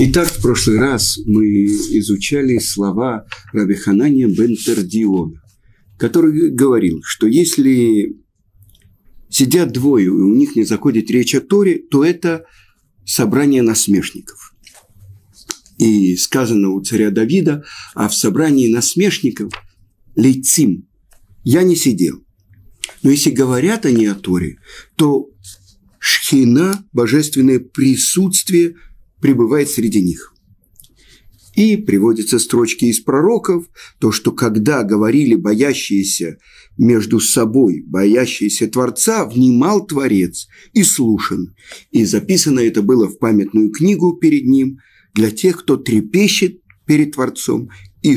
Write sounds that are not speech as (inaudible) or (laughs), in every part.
Итак, в прошлый раз мы изучали слова Раби Ханания бен который говорил, что если сидят двое, и у них не заходит речь о Торе, то это собрание насмешников. И сказано у царя Давида, а в собрании насмешников лейцим я не сидел. Но если говорят они о Торе, то шхина, божественное присутствие – пребывает среди них. И приводятся строчки из пророков, то, что когда говорили боящиеся между собой, боящиеся Творца, внимал Творец и слушан. И записано это было в памятную книгу перед ним для тех, кто трепещет перед Творцом и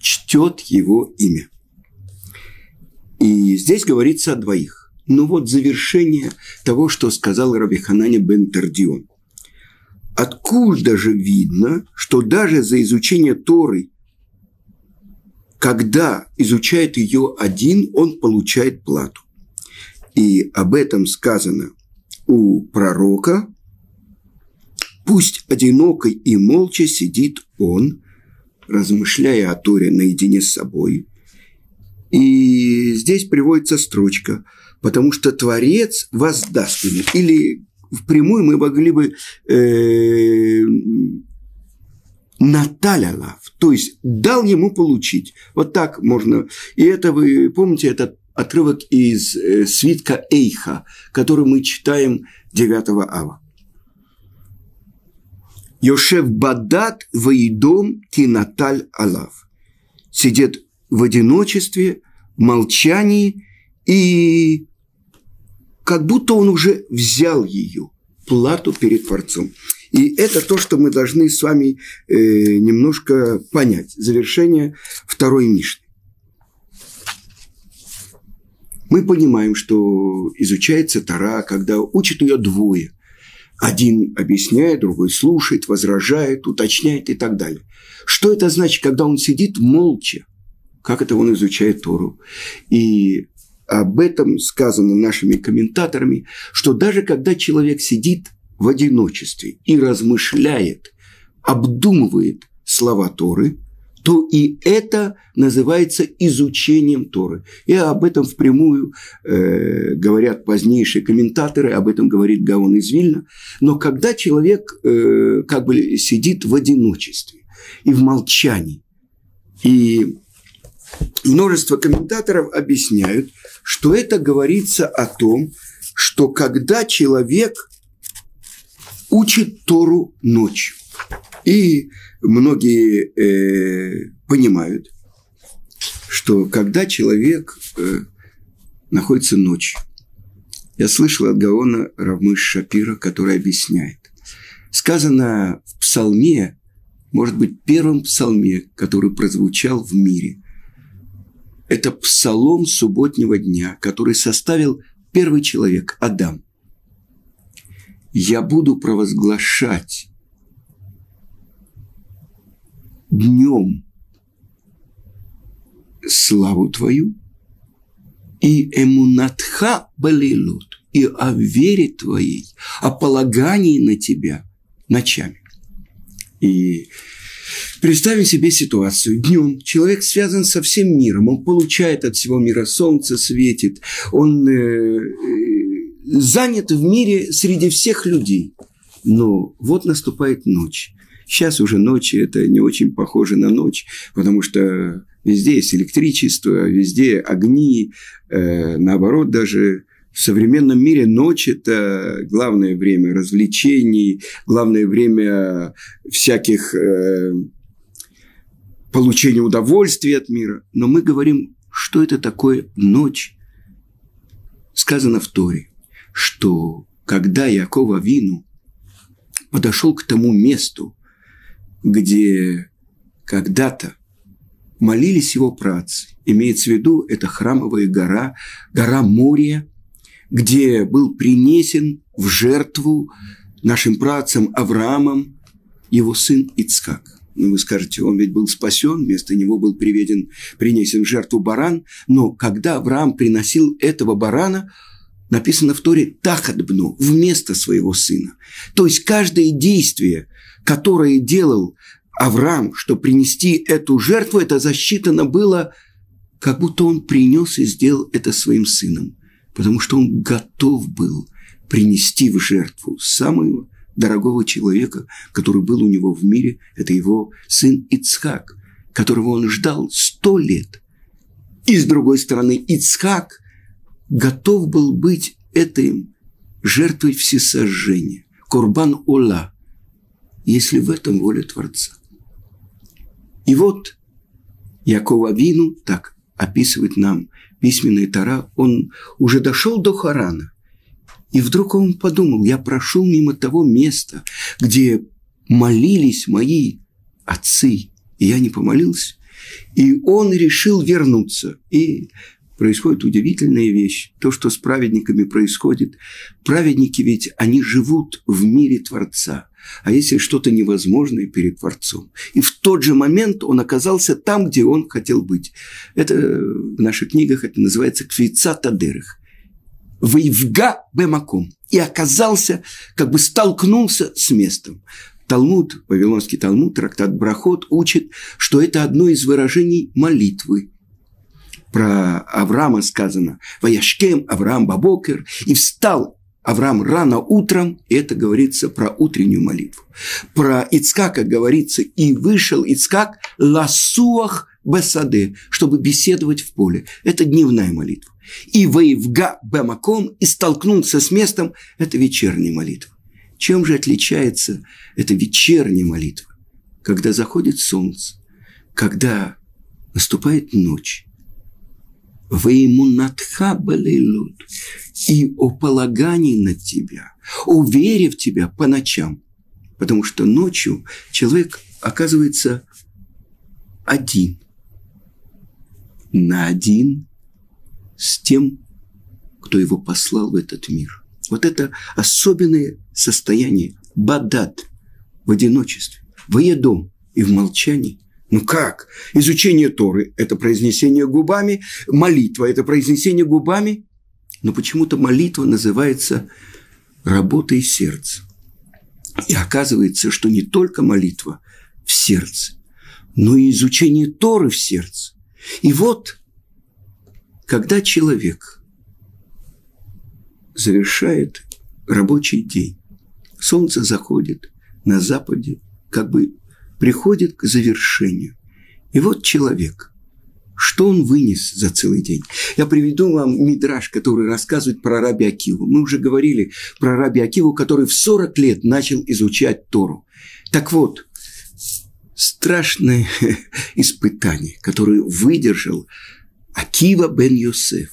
чтет его имя. И здесь говорится о двоих. Ну вот завершение того, что сказал Рабиханане бен Тардион – Откуда же видно, что даже за изучение Торы, когда изучает ее один, он получает плату. И об этом сказано у пророка, пусть одинокой и молча сидит он, размышляя о Торе наедине с собой. И здесь приводится строчка, потому что Творец воздаст ему. Или впрямую мы могли бы э, Наталя Лав, то есть дал ему получить. Вот так можно. И это вы помните этот отрывок из э, свитка Эйха, который мы читаем 9 ава. Йошев Бадат Ваидом Кинаталь Алав. Сидит в одиночестве, в молчании и как будто он уже взял ее, плату перед Творцом. И это то, что мы должны с вами э, немножко понять. Завершение второй Мишны. Мы понимаем, что изучается Тара, когда учат ее двое. Один объясняет, другой слушает, возражает, уточняет и так далее. Что это значит, когда он сидит молча? Как это он изучает Тору? И об этом сказано нашими комментаторами, что даже когда человек сидит в одиночестве и размышляет, обдумывает слова Торы, то и это называется изучением Торы. И об этом впрямую э, говорят позднейшие комментаторы, об этом говорит Гаон из Вильна. Но когда человек э, как бы сидит в одиночестве и в молчании, и множество комментаторов объясняют, что это говорится о том, что когда человек учит Тору ночью, и многие э, понимают, что когда человек э, находится ночью, я слышал от Гаона Равмыш Шапира, который объясняет. Сказано в псалме, может быть, первом псалме, который прозвучал в мире – это псалом субботнего дня, который составил первый человек, Адам. Я буду провозглашать днем славу Твою и эмунатха балилут, и о вере Твоей, о полагании на Тебя ночами. И Представим себе ситуацию. Днем человек связан со всем миром, он получает от всего мира, солнце светит, он э, занят в мире среди всех людей. Но вот наступает ночь. Сейчас уже ночи это не очень похоже на ночь, потому что везде есть электричество, везде огни, э, наоборот даже в современном мире ночь – это главное время развлечений, главное время всяких э, получения удовольствия от мира. Но мы говорим, что это такое ночь. Сказано в Торе, что когда Якова Вину подошел к тому месту, где когда-то молились его працы, имеется в виду, это храмовая гора, гора Мория – где был принесен в жертву нашим працам Авраамом его сын Ицкак. Ну, вы скажете, он ведь был спасен, вместо него был приведен, принесен в жертву баран. Но когда Авраам приносил этого барана, написано в Торе «тахатбну» – вместо своего сына. То есть каждое действие, которое делал Авраам, чтобы принести эту жертву, это засчитано было, как будто он принес и сделал это своим сыном. Потому что он готов был принести в жертву самого дорогого человека, который был у него в мире, это его сын Ицхак, которого он ждал сто лет. И с другой стороны, Ицхак готов был быть этой жертвой всесожжения, Курбан Ула, если в этом воля Творца. И вот Якова Вину, так описывает нам письменный Тара, он уже дошел до Харана. И вдруг он подумал, я прошел мимо того места, где молились мои отцы, и я не помолился. И он решил вернуться. И происходит удивительная вещь. То, что с праведниками происходит. Праведники ведь, они живут в мире Творца. А если что-то невозможное перед Творцом? И в тот же момент он оказался там, где он хотел быть. Это в наших книгах это называется квица тадерых. Воевга бемаком. И оказался, как бы столкнулся с местом. Талмуд, Вавилонский Талмуд, трактат Брахот учит, что это одно из выражений молитвы. Про Авраама сказано «Ваяшкем Авраам Бабокер» и встал Авраам рано утром, это говорится про утреннюю молитву. Про Ицкака говорится «И вышел Ицкак ласуах бесаде», чтобы беседовать в поле. Это дневная молитва. И воевга бемаком, и столкнулся с местом, это вечерняя молитва. Чем же отличается эта вечерняя молитва? Когда заходит солнце, когда наступает ночь, Ваимунатха балейлут, и о полагании над тебя, о вере в тебя по ночам. Потому что ночью человек оказывается один. На один с тем, кто его послал в этот мир. Вот это особенное состояние бадат в одиночестве, в едом и в молчании. Ну как? Изучение Торы – это произнесение губами, молитва – это произнесение губами. Но почему-то молитва называется работой сердца. И оказывается, что не только молитва в сердце, но и изучение Торы в сердце. И вот, когда человек завершает рабочий день, солнце заходит на западе, как бы приходит к завершению. И вот человек, что он вынес за целый день? Я приведу вам мидраж, который рассказывает про Раби Акиву. Мы уже говорили про Раби Акиву, который в 40 лет начал изучать Тору. Так вот, страшное (laughs) испытание, которое выдержал Акива бен Йосеф.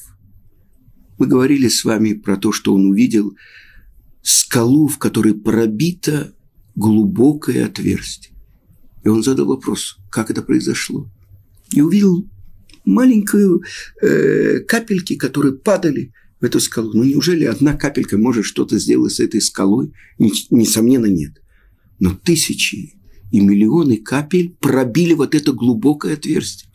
Мы говорили с вами про то, что он увидел скалу, в которой пробито глубокое отверстие. И он задал вопрос, как это произошло. И увидел маленькую э, капельки, которые падали в эту скалу. Ну, неужели одна капелька может что-то сделать с этой скалой? Несомненно, нет. Но тысячи и миллионы капель пробили вот это глубокое отверстие.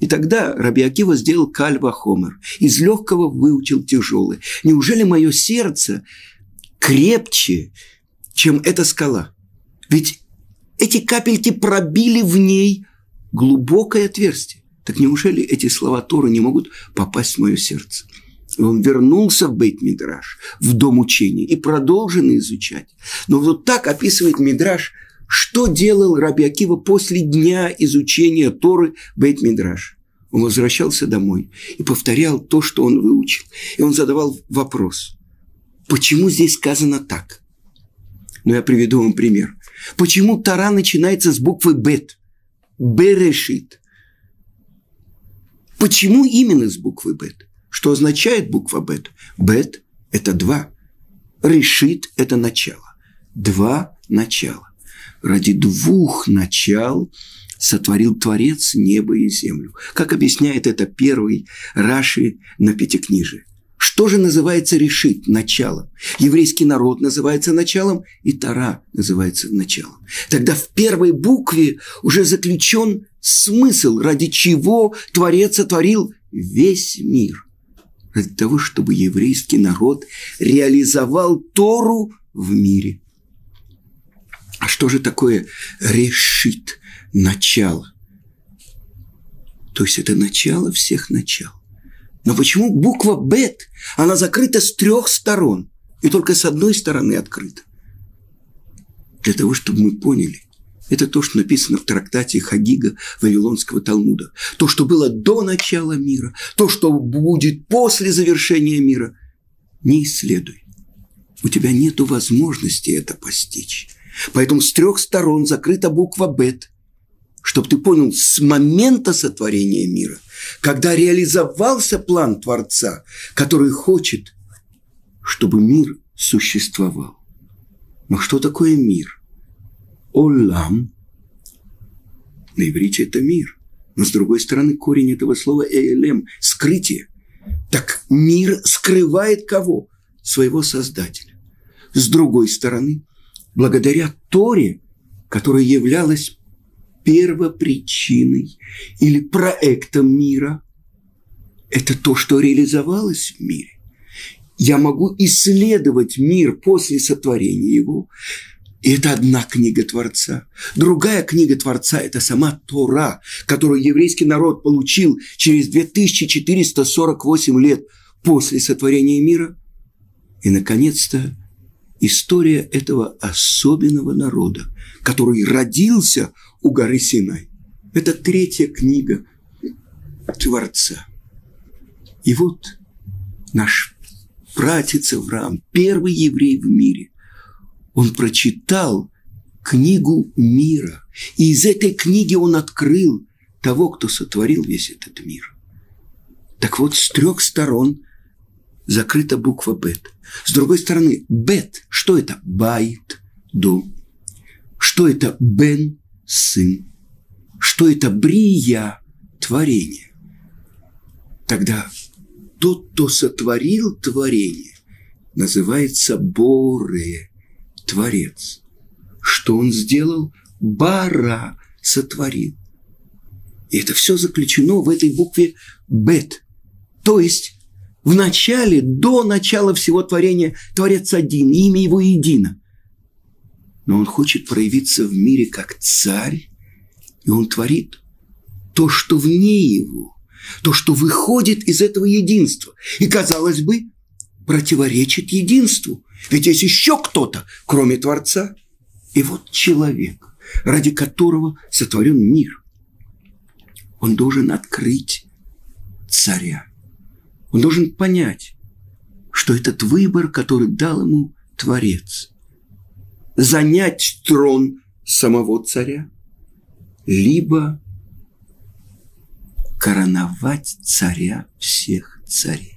И тогда Раби Акива сделал кальва хомер. Из легкого выучил тяжелый. Неужели мое сердце крепче, чем эта скала? Ведь эти капельки пробили в ней глубокое отверстие. Так неужели эти слова Торы не могут попасть в мое сердце? И он вернулся в бейт Мидраш, в дом учения, и продолжил изучать. Но вот так описывает Мидраш, что делал Раби Акива после дня изучения Торы бейт Мидраш. Он возвращался домой и повторял то, что он выучил. И он задавал вопрос, почему здесь сказано так? Но я приведу вам пример. Почему Тара начинается с буквы Бет? Берешит. Почему именно с буквы Бет? Что означает буква Бет? Бет – это два. Решит – это начало. Два начала. Ради двух начал сотворил Творец небо и землю. Как объясняет это первый Раши на Пятикнижии. Что же называется решить началом? Еврейский народ называется началом, и Тара называется началом. Тогда в первой букве уже заключен смысл, ради чего Творец сотворил весь мир. ради того, чтобы еврейский народ реализовал Тору в мире. А что же такое решит, начало? То есть это начало всех начал. Но почему буква «бет», она закрыта с трех сторон, и только с одной стороны открыта? Для того, чтобы мы поняли, это то, что написано в трактате Хагига Вавилонского Талмуда. То, что было до начала мира, то, что будет после завершения мира. Не исследуй. У тебя нет возможности это постичь. Поэтому с трех сторон закрыта буква «бет», чтобы ты понял, с момента сотворения мира, когда реализовался план Творца, который хочет, чтобы мир существовал. Но что такое мир? Олам. На иврите это мир. Но с другой стороны, корень этого слова элем – скрытие. Так мир скрывает кого? Своего Создателя. С другой стороны, благодаря Торе, которая являлась первопричиной или проектом мира, это то, что реализовалось в мире. Я могу исследовать мир после сотворения его, и это одна книга Творца. Другая книга Творца – это сама Тора, которую еврейский народ получил через 2448 лет после сотворения мира. И, наконец-то, история этого особенного народа, который родился у горы Синай. Это третья книга Творца. И вот наш пратец Авраам, первый еврей в мире, он прочитал книгу мира. И из этой книги он открыл того, кто сотворил весь этот мир. Так вот, с трех сторон закрыта буква «бет». С другой стороны, «бет» – что это? Байт, дом. Что это «бен» – сын. Что это «брия» – творение. Тогда тот, кто сотворил творение, называется Боре, Творец. Что он сделал? Бара сотворил. И это все заключено в этой букве Бет. То есть в начале, до начала всего творения, Творец один, имя его едино. Но он хочет проявиться в мире как царь, и он творит то, что вне его, то, что выходит из этого единства. И, казалось бы, противоречит единству. Ведь есть еще кто-то, кроме Творца. И вот человек, ради которого сотворен мир. Он должен открыть царя. Он должен понять, что этот выбор, который дал ему Творец, занять трон самого царя, либо короновать царя всех царей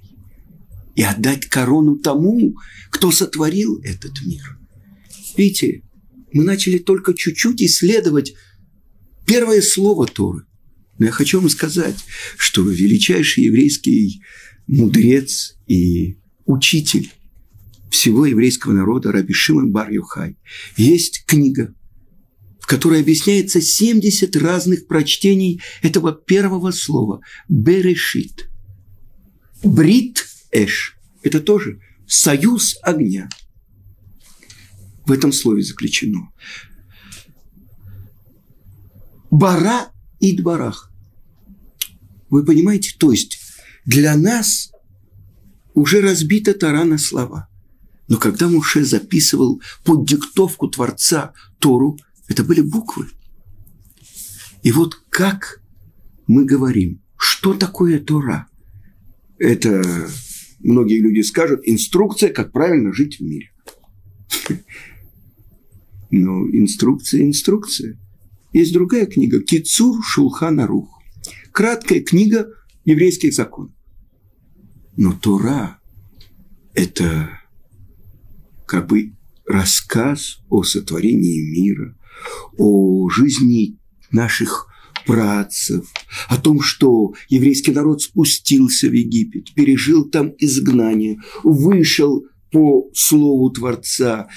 и отдать корону тому, кто сотворил этот мир. Видите, мы начали только чуть-чуть исследовать первое слово Торы. Но я хочу вам сказать, что величайший еврейский мудрец и учитель всего еврейского народа Раби Шимон бар Юхай есть книга, в которой объясняется 70 разных прочтений этого первого слова – «берешит». Брит Эш – это тоже союз огня. В этом слове заключено. Бара и дбарах. Вы понимаете? То есть для нас уже разбита Тора на слова. Но когда Муше записывал под диктовку Творца Тору, это были буквы. И вот как мы говорим, что такое Тора? Это многие люди скажут, инструкция, как правильно жить в мире. (laughs) Но инструкция, инструкция. Есть другая книга Кицур Шулхана Рух. Краткая книга еврейских законов. Но Тора – это как бы рассказ о сотворении мира, о жизни наших працев, о том, что еврейский народ спустился в Египет, пережил там изгнание, вышел по слову Творца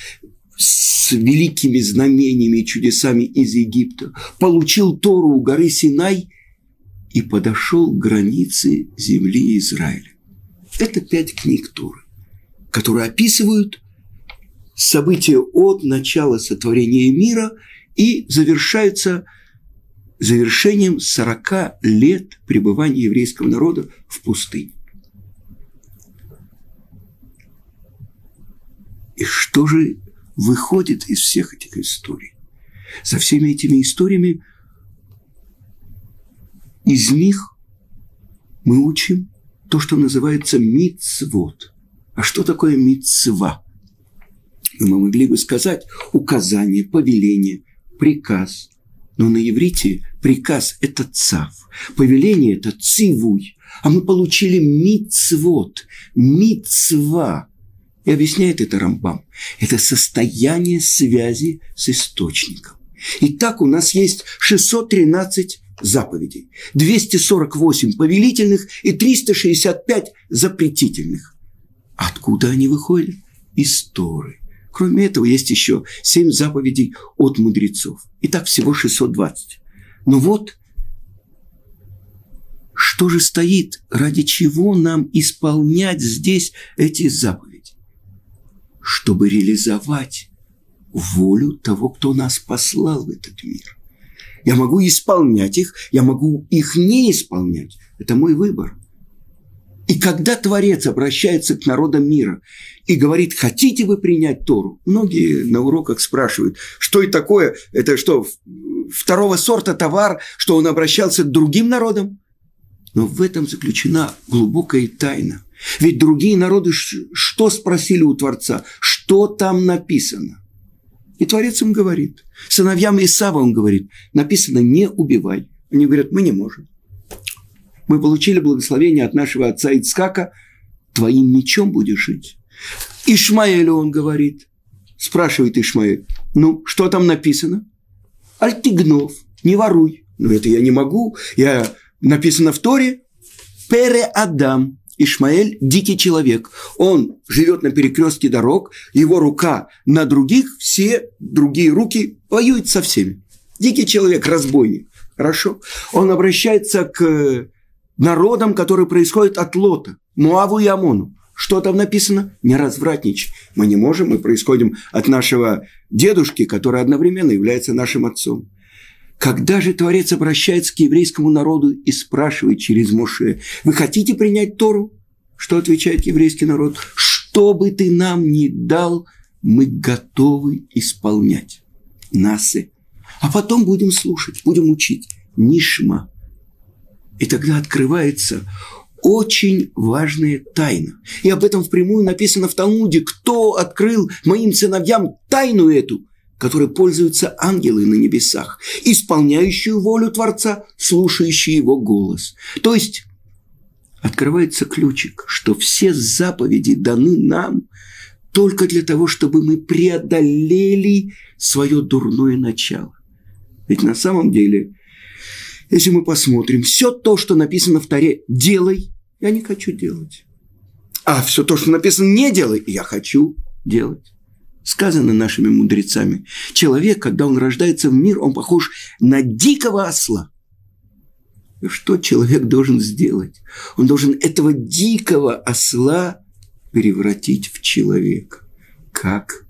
с великими знамениями и чудесами из Египта, получил Тору у горы Синай и подошел к границе земли Израиля. Это пять книг Туры, которые описывают события от начала сотворения мира и завершаются завершением 40 лет пребывания еврейского народа в пустыне. И что же выходит из всех этих историй? За всеми этими историями из них мы учим то, что называется мицвод. А что такое мицва? Мы могли бы сказать указание, повеление, приказ. Но на иврите приказ – это цав, повеление – это цивуй. А мы получили мицвод, мицва. И объясняет это Рамбам. Это состояние связи с источником. И так у нас есть 613 заповедей, 248 повелительных и 365 запретительных. Откуда они выходят? Из Торы. Кроме этого, есть еще 7 заповедей от мудрецов. И так всего 620. Но вот, что же стоит, ради чего нам исполнять здесь эти заповеди? Чтобы реализовать волю того, кто нас послал в этот мир. Я могу исполнять их, я могу их не исполнять. Это мой выбор. И когда Творец обращается к народам мира и говорит, хотите вы принять Тору? Многие на уроках спрашивают, что это такое? Это что, второго сорта товар, что он обращался к другим народам? Но в этом заключена глубокая тайна. Ведь другие народы что спросили у Творца? Что там написано? И Творец им говорит. Сыновьям Исава он говорит, написано «не убивай». Они говорят, мы не можем. Мы получили благословение от нашего отца Ицкака, твоим мечом будешь жить. Ишмаэлю он говорит, спрашивает Ишмаэль, ну, что там написано? Альтигнов, не воруй. Ну, это я не могу, я написано в Торе, Пере Адам, Ишмаэль – дикий человек. Он живет на перекрестке дорог, его рука на других, все другие руки воюют со всеми. Дикий человек, разбойник. Хорошо? Он обращается к народам, которые происходят от Лота, Муаву и Амону. Что там написано? Не развратничай. Мы не можем, мы происходим от нашего дедушки, который одновременно является нашим отцом. Когда же Творец обращается к еврейскому народу и спрашивает через Моше, вы хотите принять Тору? Что отвечает еврейский народ? Что бы ты нам ни дал, мы готовы исполнять. Насы. А потом будем слушать, будем учить. Нишма. И тогда открывается очень важная тайна. И об этом впрямую написано в Талмуде. Кто открыл моим сыновьям тайну эту – которой пользуются ангелы на небесах, исполняющую волю Творца, слушающие его голос. То есть открывается ключик, что все заповеди даны нам только для того, чтобы мы преодолели свое дурное начало. Ведь на самом деле, если мы посмотрим, все то, что написано в Таре «делай», я не хочу делать. А все то, что написано «не делай», я хочу делать сказано нашими мудрецами. Человек, когда он рождается в мир, он похож на дикого осла. И что человек должен сделать? Он должен этого дикого осла превратить в человека. Как?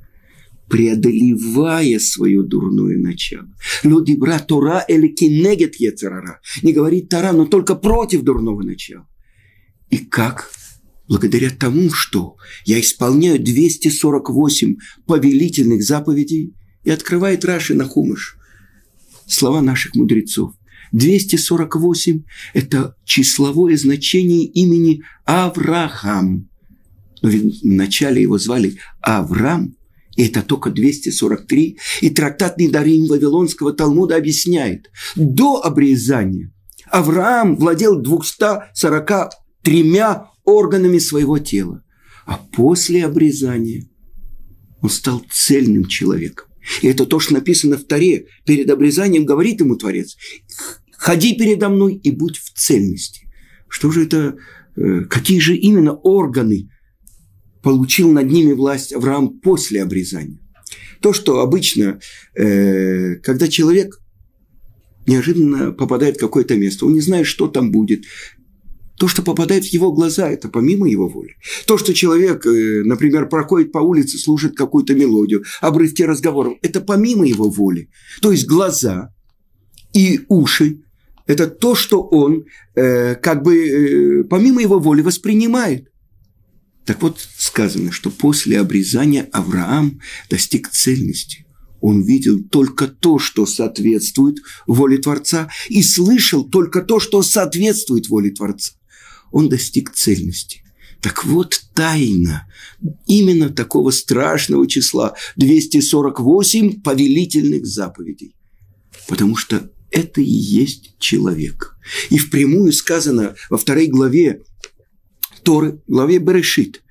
преодолевая свое дурное начало. Люди брат Тора или кинегет ецерара. Не говорит Тора, но только против дурного начала. И как благодаря тому, что я исполняю 248 повелительных заповедей, и открывает Раши на хумыш. Слова наших мудрецов. 248 – это числовое значение имени Авраам. Но ведь вначале его звали Авраам, и это только 243. И трактат Недарим Вавилонского Талмуда объясняет, до обрезания Авраам владел 243 органами своего тела. А после обрезания он стал цельным человеком. И это то, что написано в Таре. Перед обрезанием говорит ему Творец, ходи передо мной и будь в цельности. Что же это, э, какие же именно органы получил над ними власть Авраам после обрезания? То, что обычно, э, когда человек неожиданно попадает в какое-то место, он не знает, что там будет, То, что попадает в его глаза, это помимо его воли. То, что человек, э, например, проходит по улице, слушает какую-то мелодию, обрывки разговоров, это помимо его воли. То есть глаза и уши – это то, что он э, как бы э, помимо его воли воспринимает. Так вот, сказано, что после обрезания Авраам достиг цельности. Он видел только то, что соответствует воле Творца, и слышал только то, что соответствует воле Творца он достиг цельности. Так вот тайна именно такого страшного числа 248 повелительных заповедей. Потому что это и есть человек. И впрямую сказано во второй главе Торы, главе Берешит.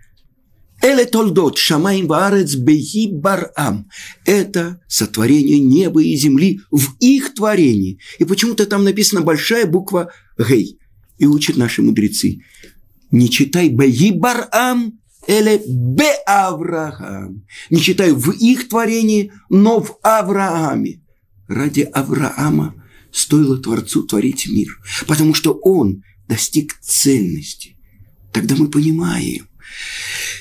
Эле толдот шамаим ваарец беги барам. Это сотворение неба и земли в их творении. И почему-то там написана большая буква Гей. И учат наши мудрецы. Не читай Баи Барам или Бе Авраам. Не читай в их творении, но в Аврааме. Ради Авраама стоило Творцу творить мир, потому что он достиг цельности. Тогда мы понимаем,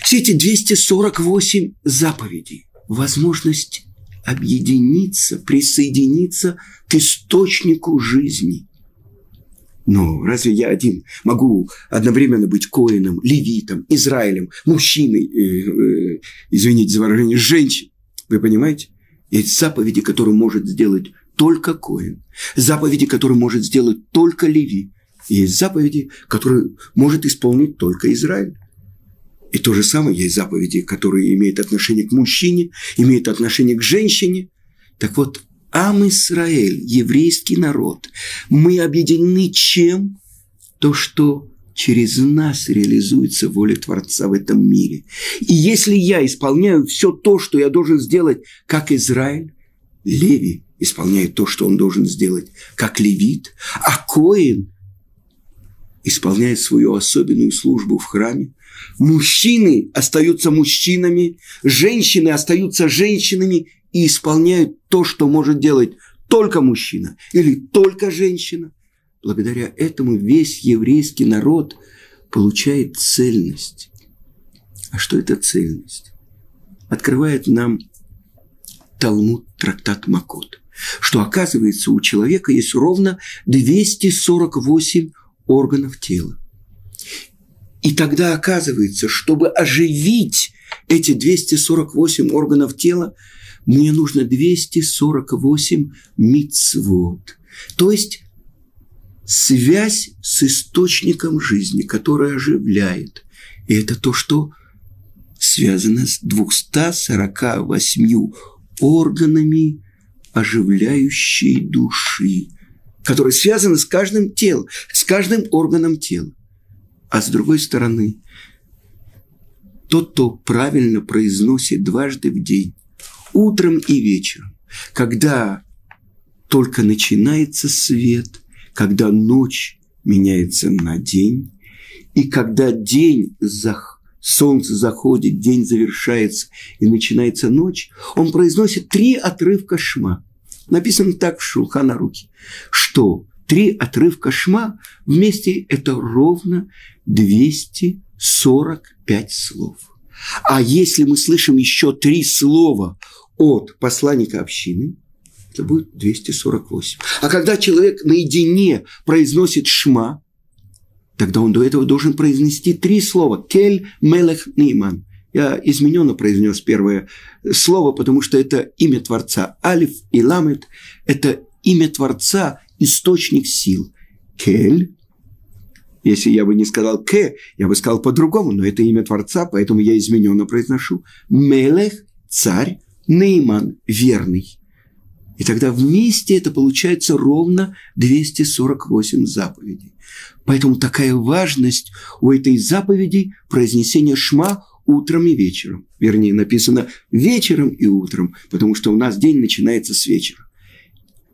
все эти 248 заповедей, возможность объединиться, присоединиться к источнику жизни – но разве я один могу одновременно быть коином, левитом, Израилем, мужчиной, э, э, извините за выражение, женщиной? Вы понимаете? Есть заповеди, которые может сделать только коин. Заповеди, которые может сделать только леви. есть заповеди, которые может исполнить только Израиль. И то же самое есть заповеди, которые имеют отношение к мужчине, имеют отношение к женщине. Так вот, Ам Исраэль, еврейский народ, мы объединены чем? То, что через нас реализуется воля Творца в этом мире. И если я исполняю все то, что я должен сделать, как Израиль, Леви исполняет то, что он должен сделать, как левит, а Коин исполняет свою особенную службу в храме. Мужчины остаются мужчинами, женщины остаются женщинами, и исполняют то, что может делать только мужчина или только женщина. Благодаря этому весь еврейский народ получает цельность. А что это цельность? Открывает нам Талмуд, трактат Макот, что оказывается у человека есть ровно 248 органов тела. И тогда оказывается, чтобы оживить эти 248 органов тела, мне нужно 248 мицвод. То есть связь с источником жизни, которая оживляет. И это то, что связано с 248 органами оживляющей души, которые связаны с каждым телом, с каждым органом тела. А с другой стороны, тот, кто правильно произносит дважды в день утром и вечером, когда только начинается свет, когда ночь меняется на день, и когда день зах... солнце заходит, день завершается и начинается ночь, он произносит три отрывка шма. Написано так в Шулхана руки, что три отрывка шма вместе это ровно 245 слов. А если мы слышим еще три слова от посланника общины, это будет 248. А когда человек наедине произносит шма, тогда он до этого должен произнести три слова. Кель Мелех Нейман. Я измененно произнес первое слово, потому что это имя Творца. Алиф и Ламет – это имя Творца, источник сил. Кель если я бы не сказал «к», я бы сказал по-другому, но это имя Творца, поэтому я измененно произношу. Мелех – царь, Нейман – верный. И тогда вместе это получается ровно 248 заповедей. Поэтому такая важность у этой заповеди произнесения шма утром и вечером. Вернее, написано вечером и утром, потому что у нас день начинается с вечера.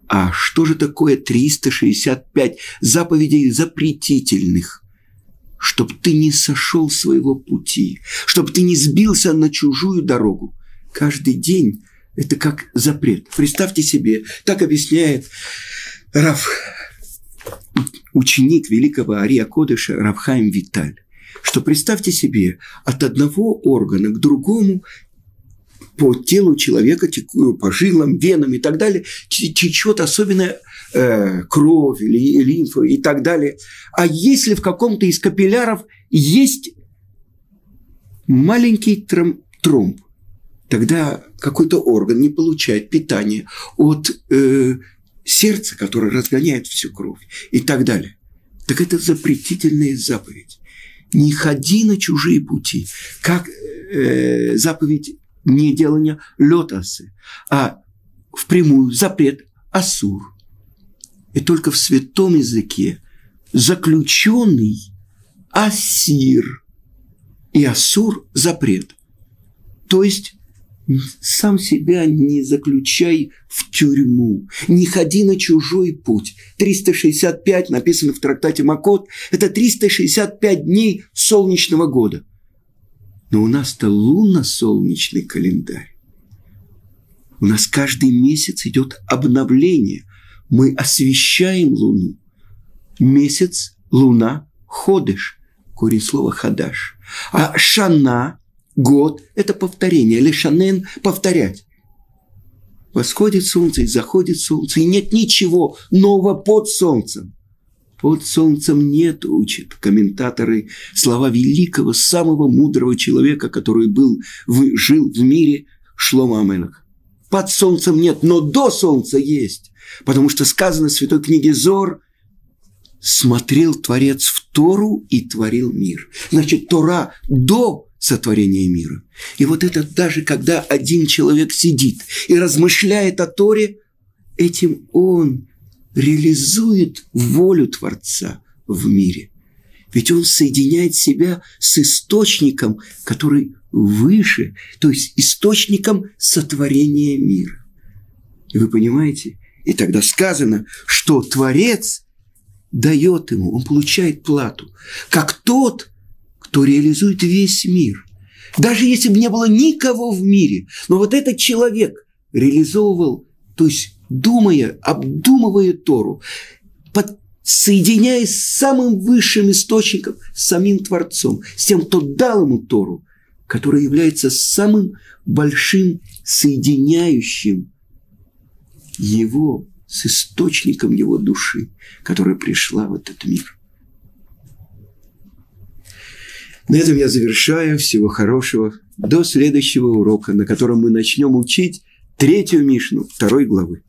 А что же такое 365 заповедей запретительных? Чтоб ты не сошел своего пути, чтоб ты не сбился на чужую дорогу каждый день – это как запрет. Представьте себе, так объясняет Раф ученик великого Ария Кодыша Равхайм Виталь, что представьте себе, от одного органа к другому по телу человека, по жилам, венам и так далее, течет особенная э, кровь или лимфа и так далее. А если в каком-то из капилляров есть маленький тромб, тогда какой-то орган не получает питание от э, сердца, которое разгоняет всю кровь и так далее. Так это запретительная заповедь. Не ходи на чужие пути, как э, заповедь не делания летасы, а впрямую запрет асур. И только в святом языке заключенный асир и асур запрет. То есть сам себя не заключай в тюрьму, не ходи на чужой путь. 365 написано в трактате Макот, это 365 дней солнечного года. Но у нас-то лунно-солнечный календарь. У нас каждый месяц идет обновление. Мы освещаем Луну. Месяц, Луна, ходыш. Корень слова хадаш. А шана, год – это повторение. Лешанен – повторять. Восходит солнце и заходит солнце, и нет ничего нового под солнцем. Под солнцем нет, учат комментаторы, слова великого, самого мудрого человека, который был, в, жил в мире, Шлома Аменах. Под солнцем нет, но до солнца есть. Потому что сказано в Святой книге Зор, смотрел Творец в Тору и творил мир. Значит, Тора до сотворения мира. И вот это даже когда один человек сидит и размышляет о Торе, этим он реализует волю Творца в мире. Ведь он соединяет себя с источником, который выше, то есть источником сотворения мира. И вы понимаете? И тогда сказано, что Творец дает ему, он получает плату, как тот, кто реализует весь мир. Даже если бы не было никого в мире, но вот этот человек реализовывал, то есть думая, обдумывая Тору, под, соединяясь с самым высшим источником, с самим Творцом, с тем, кто дал ему Тору, который является самым большим соединяющим его с источником его души, которая пришла в этот мир. На этом я завершаю. Всего хорошего. До следующего урока, на котором мы начнем учить третью Мишну второй главы.